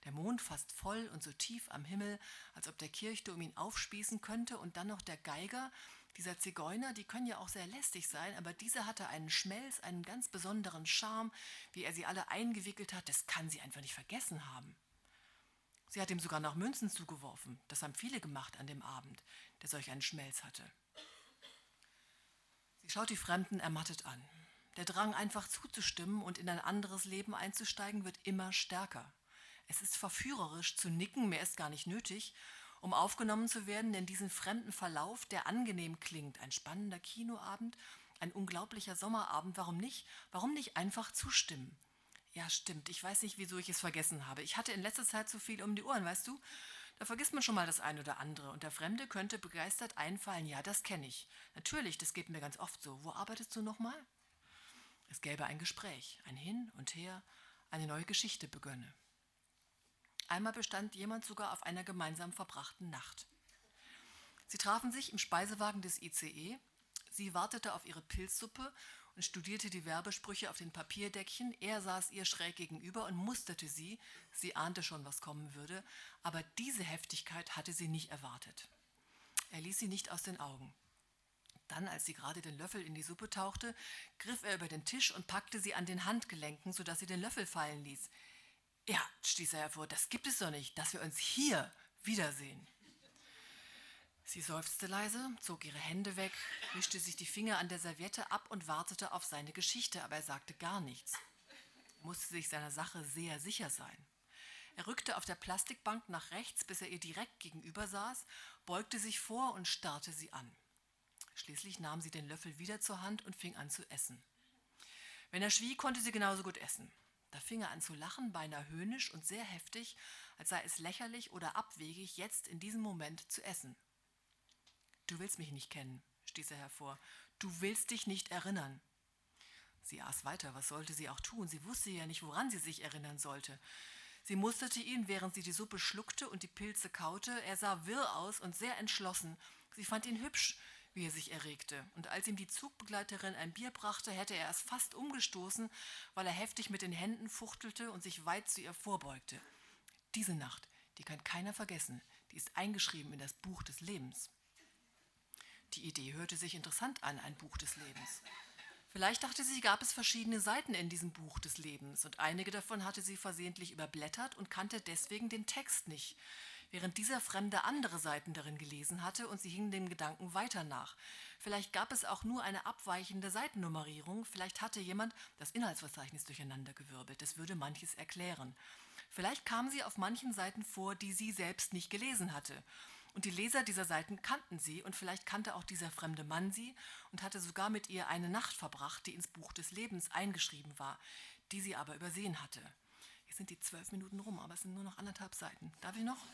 Der Mond fast voll und so tief am Himmel, als ob der Kirchturm ihn aufspießen könnte und dann noch der Geiger, dieser Zigeuner, die können ja auch sehr lästig sein, aber dieser hatte einen Schmelz, einen ganz besonderen Charme, wie er sie alle eingewickelt hat, das kann sie einfach nicht vergessen haben. Sie hat ihm sogar noch Münzen zugeworfen, das haben viele gemacht an dem Abend, der solch einen Schmelz hatte. Sie schaut die Fremden ermattet an. Der Drang, einfach zuzustimmen und in ein anderes Leben einzusteigen, wird immer stärker. Es ist verführerisch zu nicken, mehr ist gar nicht nötig, um aufgenommen zu werden in diesen fremden Verlauf, der angenehm klingt. Ein spannender Kinoabend, ein unglaublicher Sommerabend. Warum nicht? Warum nicht einfach zustimmen? Ja, stimmt. Ich weiß nicht, wieso ich es vergessen habe. Ich hatte in letzter Zeit zu viel um die Ohren, weißt du? Da vergisst man schon mal das eine oder andere. Und der Fremde könnte begeistert einfallen. Ja, das kenne ich. Natürlich, das geht mir ganz oft so. Wo arbeitest du nochmal? Es gäbe ein Gespräch, ein Hin und Her, eine neue Geschichte begönne. Einmal bestand jemand sogar auf einer gemeinsam verbrachten Nacht. Sie trafen sich im Speisewagen des ICE. Sie wartete auf ihre Pilzsuppe und studierte die Werbesprüche auf den Papierdeckchen. Er saß ihr schräg gegenüber und musterte sie. Sie ahnte schon, was kommen würde, aber diese Heftigkeit hatte sie nicht erwartet. Er ließ sie nicht aus den Augen. Dann, als sie gerade den Löffel in die Suppe tauchte, griff er über den Tisch und packte sie an den Handgelenken, sodass sie den Löffel fallen ließ. Ja, stieß er hervor, das gibt es doch nicht, dass wir uns hier wiedersehen. Sie seufzte leise, zog ihre Hände weg, wischte sich die Finger an der Serviette ab und wartete auf seine Geschichte, aber er sagte gar nichts. Er musste sich seiner Sache sehr sicher sein. Er rückte auf der Plastikbank nach rechts, bis er ihr direkt gegenüber saß, beugte sich vor und starrte sie an. Schließlich nahm sie den Löffel wieder zur Hand und fing an zu essen. Wenn er schwieg, konnte sie genauso gut essen. Da fing er an zu lachen, beinahe höhnisch und sehr heftig, als sei es lächerlich oder abwegig, jetzt in diesem Moment zu essen. Du willst mich nicht kennen, stieß er hervor. Du willst dich nicht erinnern. Sie aß weiter, was sollte sie auch tun? Sie wusste ja nicht, woran sie sich erinnern sollte. Sie musterte ihn, während sie die Suppe schluckte und die Pilze kaute. Er sah wirr aus und sehr entschlossen. Sie fand ihn hübsch, wie er sich erregte. Und als ihm die Zugbegleiterin ein Bier brachte, hätte er es fast umgestoßen, weil er heftig mit den Händen fuchtelte und sich weit zu ihr vorbeugte. Diese Nacht, die kann keiner vergessen, die ist eingeschrieben in das Buch des Lebens. Die Idee hörte sich interessant an, ein Buch des Lebens. Vielleicht dachte sie, gab es verschiedene Seiten in diesem Buch des Lebens und einige davon hatte sie versehentlich überblättert und kannte deswegen den Text nicht während dieser Fremde andere Seiten darin gelesen hatte und sie hing dem Gedanken weiter nach. Vielleicht gab es auch nur eine abweichende Seitennummerierung, vielleicht hatte jemand das Inhaltsverzeichnis durcheinandergewirbelt, das würde manches erklären. Vielleicht kam sie auf manchen Seiten vor, die sie selbst nicht gelesen hatte. Und die Leser dieser Seiten kannten sie und vielleicht kannte auch dieser fremde Mann sie und hatte sogar mit ihr eine Nacht verbracht, die ins Buch des Lebens eingeschrieben war, die sie aber übersehen hatte. Sind die zwölf Minuten rum, aber es sind nur noch anderthalb Seiten. Darf ich noch?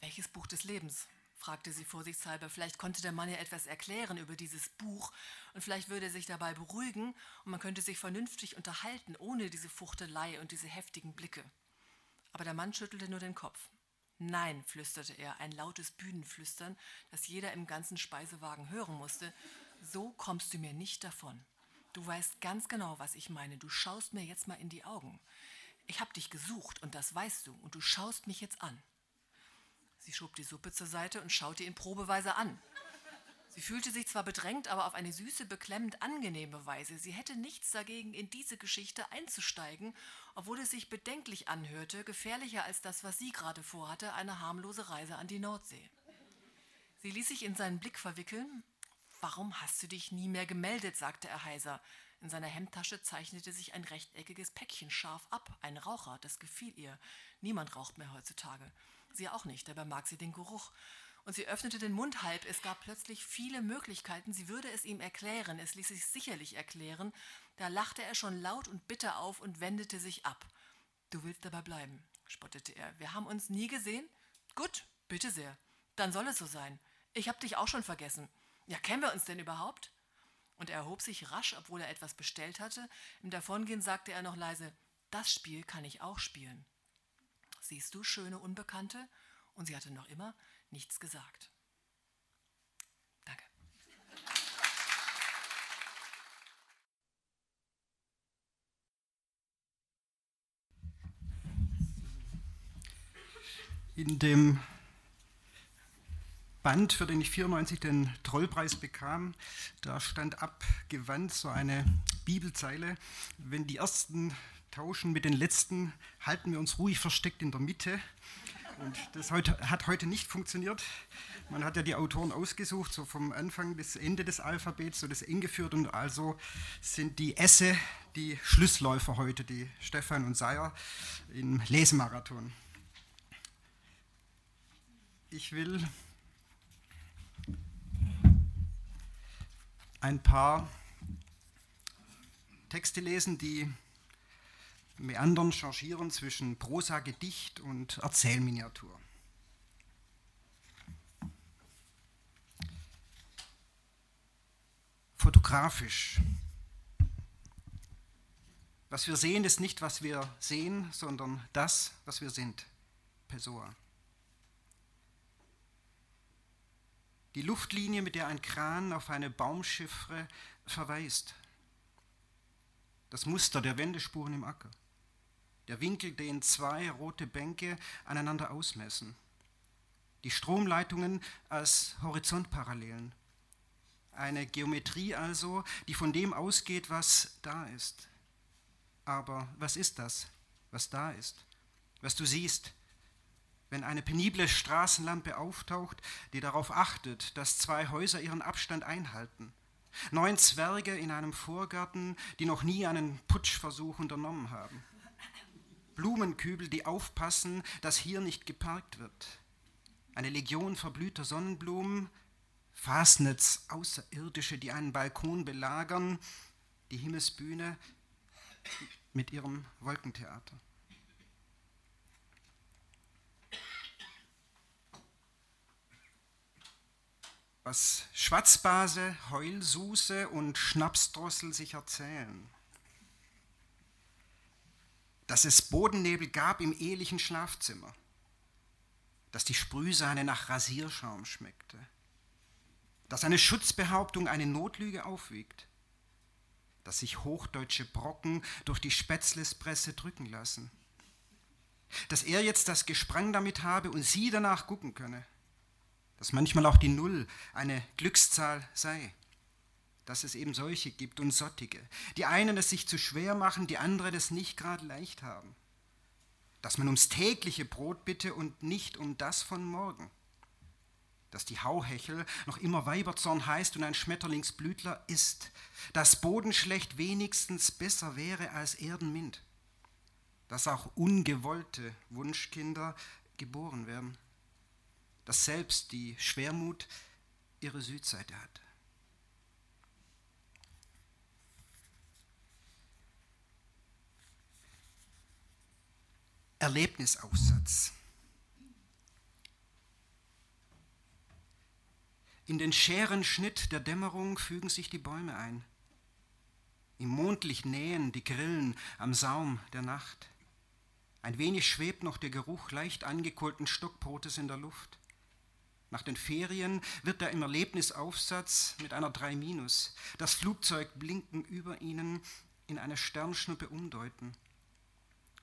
Welches Buch des Lebens? fragte sie vorsichtshalber. Vielleicht konnte der Mann ja etwas erklären über dieses Buch und vielleicht würde er sich dabei beruhigen und man könnte sich vernünftig unterhalten, ohne diese Fuchtelei und diese heftigen Blicke. Aber der Mann schüttelte nur den Kopf. Nein, flüsterte er, ein lautes Bühnenflüstern, das jeder im ganzen Speisewagen hören musste. So kommst du mir nicht davon. Du weißt ganz genau, was ich meine. Du schaust mir jetzt mal in die Augen. Ich habe dich gesucht und das weißt du und du schaust mich jetzt an. Sie schob die Suppe zur Seite und schaute ihn probeweise an. Sie fühlte sich zwar bedrängt, aber auf eine süße, beklemmend angenehme Weise. Sie hätte nichts dagegen, in diese Geschichte einzusteigen, obwohl es sich bedenklich anhörte, gefährlicher als das, was sie gerade vorhatte, eine harmlose Reise an die Nordsee. Sie ließ sich in seinen Blick verwickeln Warum hast du dich nie mehr gemeldet? sagte er heiser. In seiner Hemdtasche zeichnete sich ein rechteckiges Päckchen scharf ab. Ein Raucher, das gefiel ihr. Niemand raucht mehr heutzutage. Sie auch nicht, dabei mag sie den Geruch. Und sie öffnete den Mund halb. Es gab plötzlich viele Möglichkeiten. Sie würde es ihm erklären. Es ließ sich sicherlich erklären. Da lachte er schon laut und bitter auf und wendete sich ab. Du willst dabei bleiben, spottete er. Wir haben uns nie gesehen? Gut, bitte sehr. Dann soll es so sein. Ich hab dich auch schon vergessen ja, kennen wir uns denn überhaupt? Und er erhob sich rasch, obwohl er etwas bestellt hatte. Im Davongehen sagte er noch leise, das Spiel kann ich auch spielen. Siehst du, schöne Unbekannte? Und sie hatte noch immer nichts gesagt. Danke. In dem Band, für den ich 94 den Trollpreis bekam, da stand abgewandt so eine Bibelzeile, wenn die Ersten tauschen mit den Letzten, halten wir uns ruhig versteckt in der Mitte. Und das hat heute nicht funktioniert. Man hat ja die Autoren ausgesucht, so vom Anfang bis Ende des Alphabets, so das eng geführt. Und also sind die Esse die Schlussläufer heute, die Stefan und Seyer im Lesemarathon. Ich will ein paar Texte lesen, die meandern, changieren zwischen Prosa, Gedicht und Erzählminiatur. Fotografisch. Was wir sehen, ist nicht, was wir sehen, sondern das, was wir sind. Pessoa. Die Luftlinie, mit der ein Kran auf eine Baumschiffre verweist. Das Muster der Wendespuren im Acker. Der Winkel, den zwei rote Bänke aneinander ausmessen. Die Stromleitungen als Horizontparallelen. Eine Geometrie also, die von dem ausgeht, was da ist. Aber was ist das, was da ist? Was du siehst, wenn eine penible Straßenlampe auftaucht, die darauf achtet, dass zwei Häuser ihren Abstand einhalten. Neun Zwerge in einem Vorgarten, die noch nie einen Putschversuch unternommen haben. Blumenkübel, die aufpassen, dass hier nicht geparkt wird. Eine Legion verblühter Sonnenblumen, Fasnetz Außerirdische, die einen Balkon belagern, die Himmelsbühne mit ihrem Wolkentheater. Was Schwatzbase, Heulsuse und Schnapsdrossel sich erzählen. Dass es Bodennebel gab im ehelichen Schlafzimmer, dass die Sprühsahne nach Rasierschaum schmeckte, dass eine Schutzbehauptung eine Notlüge aufwiegt, dass sich hochdeutsche Brocken durch die Spätzlespresse drücken lassen, dass er jetzt das Gesprang damit habe und sie danach gucken könne, dass manchmal auch die Null eine Glückszahl sei dass es eben solche gibt und Sottige. Die einen es sich zu schwer machen, die anderen es nicht gerade leicht haben. Dass man ums tägliche Brot bitte und nicht um das von morgen. Dass die Hauhechel noch immer Weiberzorn heißt und ein Schmetterlingsblütler ist. Dass Bodenschlecht wenigstens besser wäre als Erdenmind. Dass auch ungewollte Wunschkinder geboren werden. Dass selbst die Schwermut ihre Südseite hat. Erlebnisaufsatz. In den scheren Schnitt der Dämmerung fügen sich die Bäume ein. Im Mondlicht nähen die Grillen am Saum der Nacht. Ein wenig schwebt noch der Geruch leicht angekohlten Stockbrotes in der Luft. Nach den Ferien wird er im Erlebnisaufsatz mit einer 3 minus das Flugzeug blinken über ihnen in eine Sternschnuppe umdeuten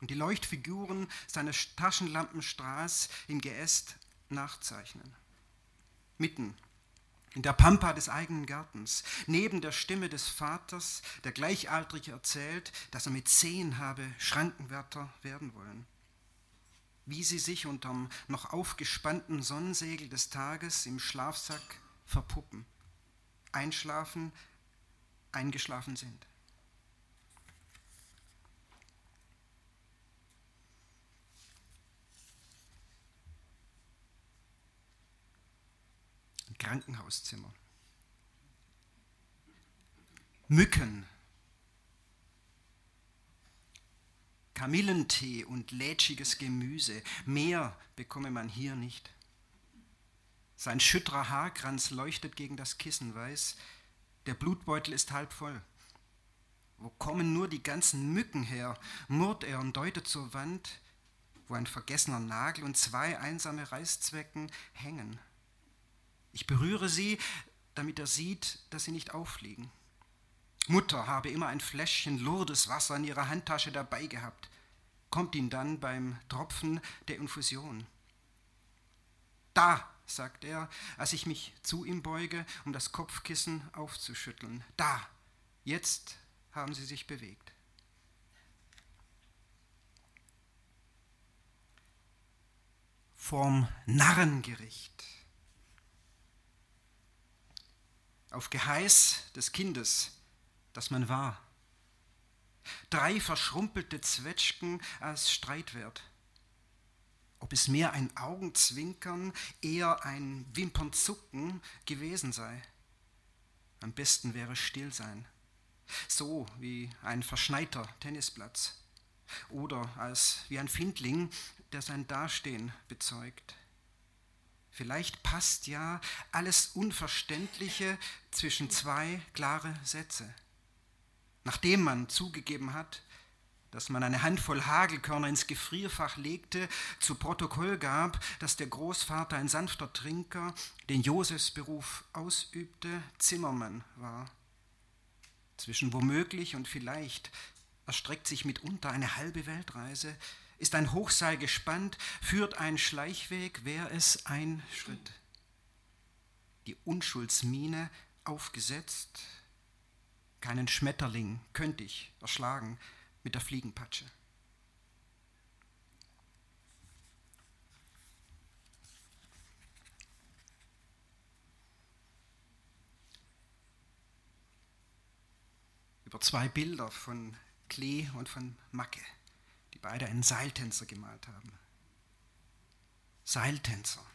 und die Leuchtfiguren seiner Taschenlampenstraß im Geäst nachzeichnen. Mitten in der Pampa des eigenen Gartens, neben der Stimme des Vaters, der gleichaltrig erzählt, dass er mit zehn habe Schrankenwärter werden wollen. Wie sie sich unterm noch aufgespannten Sonnensegel des Tages im Schlafsack verpuppen, einschlafen, eingeschlafen sind. Krankenhauszimmer. Mücken, Kamillentee und lätschiges Gemüse, mehr bekomme man hier nicht. Sein schüttrer Haarkranz leuchtet gegen das Kissen weiß, der Blutbeutel ist halb voll. Wo kommen nur die ganzen Mücken her? murrt er und deutet zur Wand, wo ein vergessener Nagel und zwei einsame Reißzwecken hängen. Ich berühre sie, damit er sieht, dass sie nicht auffliegen. Mutter habe immer ein Fläschchen Lourdes Wasser in ihrer Handtasche dabei gehabt, kommt ihn dann beim Tropfen der Infusion. Da, sagt er, als ich mich zu ihm beuge, um das Kopfkissen aufzuschütteln. Da, jetzt haben sie sich bewegt. Vorm Narrengericht. Auf Geheiß des Kindes, das man war. Drei verschrumpelte Zwetschgen als Streitwert ob es mehr ein Augenzwinkern, eher ein Wimpernzucken gewesen sei. Am besten wäre still sein, so wie ein verschneiter Tennisplatz oder als wie ein Findling, der sein Dastehen bezeugt. Vielleicht passt ja alles Unverständliche zwischen zwei klare Sätze. Nachdem man zugegeben hat, dass man eine Handvoll Hagelkörner ins Gefrierfach legte, zu Protokoll gab, dass der Großvater ein sanfter Trinker, den Josefsberuf ausübte, Zimmermann war. Zwischen womöglich und vielleicht erstreckt sich mitunter eine halbe Weltreise, ist ein Hochseil gespannt, führt ein Schleichweg, wär es ein Schritt. Die Unschuldsmine aufgesetzt, keinen Schmetterling könnte ich erschlagen, mit der Fliegenpatsche. Über zwei Bilder von Klee und von Macke, die beide einen Seiltänzer gemalt haben. Seiltänzer.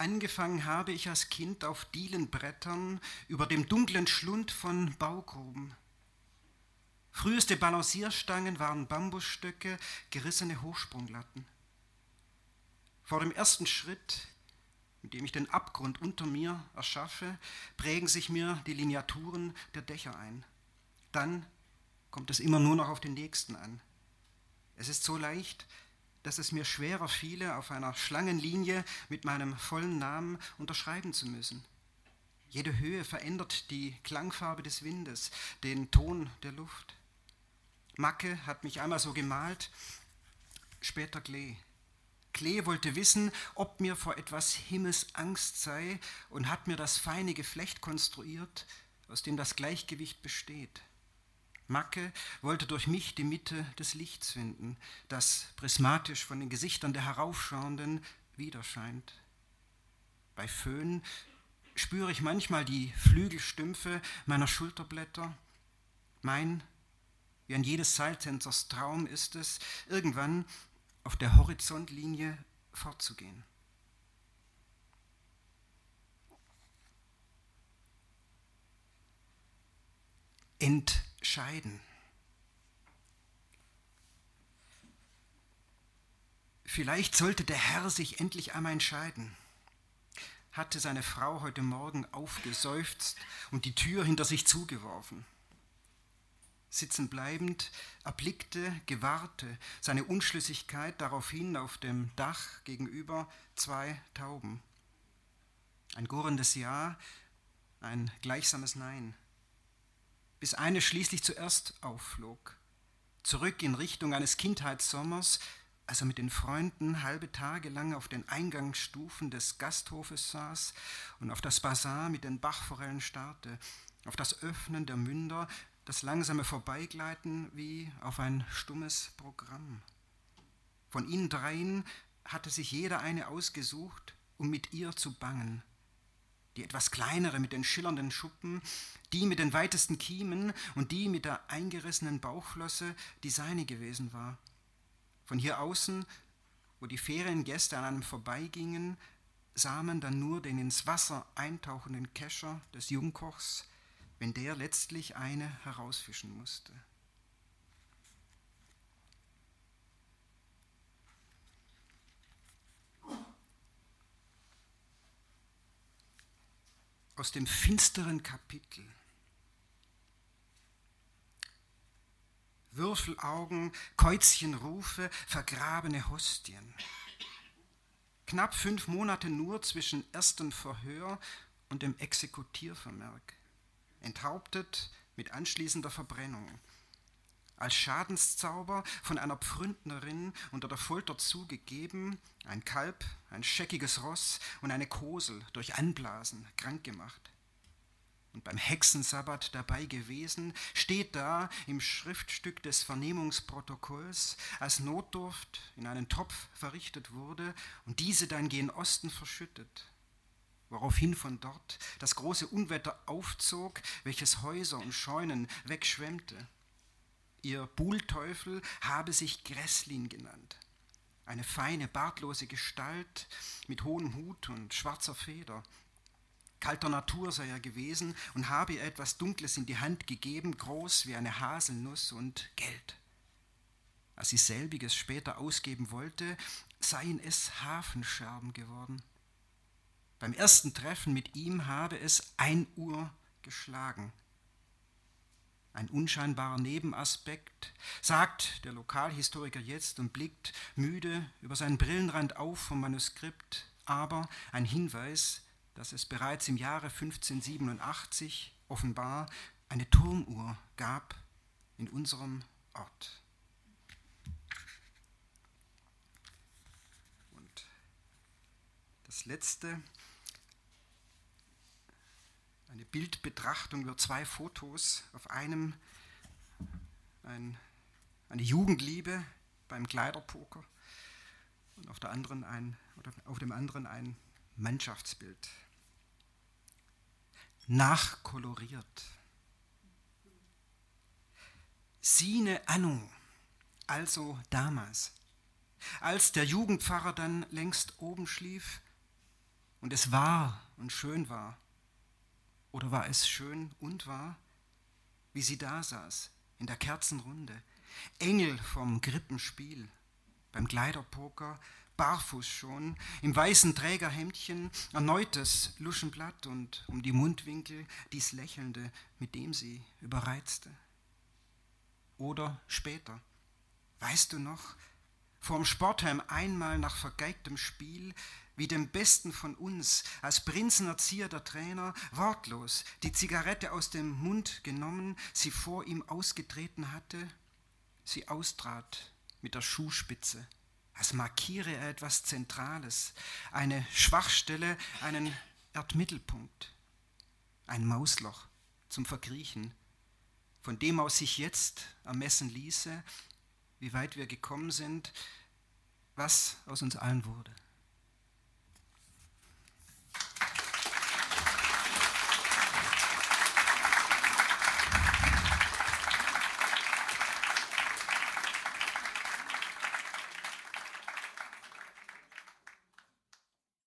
Angefangen habe ich als Kind auf Dielenbrettern über dem dunklen Schlund von Baugruben. Früheste Balancierstangen waren Bambusstöcke, gerissene Hochsprunglatten. Vor dem ersten Schritt, mit dem ich den Abgrund unter mir erschaffe, prägen sich mir die Lineaturen der Dächer ein. Dann kommt es immer nur noch auf den nächsten an. Es ist so leicht, dass es mir schwerer fiele, auf einer Schlangenlinie mit meinem vollen Namen unterschreiben zu müssen. Jede Höhe verändert die Klangfarbe des Windes, den Ton der Luft. Macke hat mich einmal so gemalt, später Klee. Klee wollte wissen, ob mir vor etwas Himmelsangst sei und hat mir das feine Geflecht konstruiert, aus dem das Gleichgewicht besteht. Macke wollte durch mich die Mitte des Lichts finden, das prismatisch von den Gesichtern der Heraufschauenden widerscheint. Bei Föhn spüre ich manchmal die Flügelstümpfe meiner Schulterblätter. Mein, wie an jedes Seiltänzers Traum ist es, irgendwann auf der Horizontlinie fortzugehen. Ent scheiden. Vielleicht sollte der Herr sich endlich einmal entscheiden, hatte seine Frau heute Morgen aufgeseufzt und die Tür hinter sich zugeworfen. Sitzen bleibend erblickte, gewahrte seine Unschlüssigkeit daraufhin auf dem Dach gegenüber zwei Tauben. Ein gurrendes Ja, ein gleichsames Nein bis eine schließlich zuerst aufflog. Zurück in Richtung eines Kindheitssommers, als er mit den Freunden halbe Tage lang auf den Eingangsstufen des Gasthofes saß und auf das Basar mit den Bachforellen starrte, auf das Öffnen der Münder, das langsame Vorbeigleiten wie auf ein stummes Programm. Von ihnen dreien hatte sich jeder eine ausgesucht, um mit ihr zu bangen die etwas kleinere mit den schillernden Schuppen, die mit den weitesten Kiemen und die mit der eingerissenen Bauchflosse, die seine gewesen war. Von hier außen, wo die Feriengäste an einem vorbeigingen, sah man dann nur den ins Wasser eintauchenden Kescher des Jungkochs, wenn der letztlich eine herausfischen musste. Aus dem finsteren Kapitel. Würfelaugen, Käuzchenrufe, vergrabene Hostien. Knapp fünf Monate nur zwischen erstem Verhör und dem Exekutiervermerk. Enthauptet mit anschließender Verbrennung. Als Schadenszauber von einer Pfründnerin unter der Folter zugegeben, ein Kalb, ein scheckiges Ross und eine Kosel durch Anblasen krank gemacht. Und beim Hexensabbat dabei gewesen, steht da im Schriftstück des Vernehmungsprotokolls, als Notdurft in einen Topf verrichtet wurde und diese dann gen Osten verschüttet, woraufhin von dort das große Unwetter aufzog, welches Häuser und Scheunen wegschwemmte. Ihr Buhlteufel habe sich Gresslin genannt. Eine feine, bartlose Gestalt mit hohem Hut und schwarzer Feder. Kalter Natur sei er gewesen und habe ihr etwas Dunkles in die Hand gegeben, groß wie eine Haselnuss und Geld. Als sie selbiges später ausgeben wollte, seien es Hafenscherben geworden. Beim ersten Treffen mit ihm habe es ein Uhr geschlagen ein unscheinbarer Nebenaspekt, sagt der Lokalhistoriker jetzt und blickt müde über seinen Brillenrand auf vom Manuskript, aber ein Hinweis, dass es bereits im Jahre 1587 offenbar eine Turmuhr gab in unserem Ort. Und das letzte eine Bildbetrachtung über zwei Fotos. Auf einem ein, eine Jugendliebe beim Kleiderpoker und auf, der anderen ein, oder auf dem anderen ein Mannschaftsbild. Nachkoloriert. Sine anno, also damals, als der Jugendpfarrer dann längst oben schlief und es war und schön war, oder war es schön und wahr, wie sie da saß, in der Kerzenrunde, Engel vom Grippenspiel, beim Kleiderpoker, barfuß schon, im weißen Trägerhemdchen, erneutes Luschenblatt und um die Mundwinkel dies Lächelnde, mit dem sie überreizte. Oder später, weißt du noch, vorm Sportheim einmal nach vergeigtem Spiel wie dem Besten von uns, als Prinzenerzieher der Trainer, wortlos die Zigarette aus dem Mund genommen, sie vor ihm ausgetreten hatte, sie austrat mit der Schuhspitze, als markiere er etwas Zentrales, eine Schwachstelle, einen Erdmittelpunkt, ein Mausloch zum Verkriechen, von dem aus sich jetzt ermessen ließe, wie weit wir gekommen sind, was aus uns allen wurde.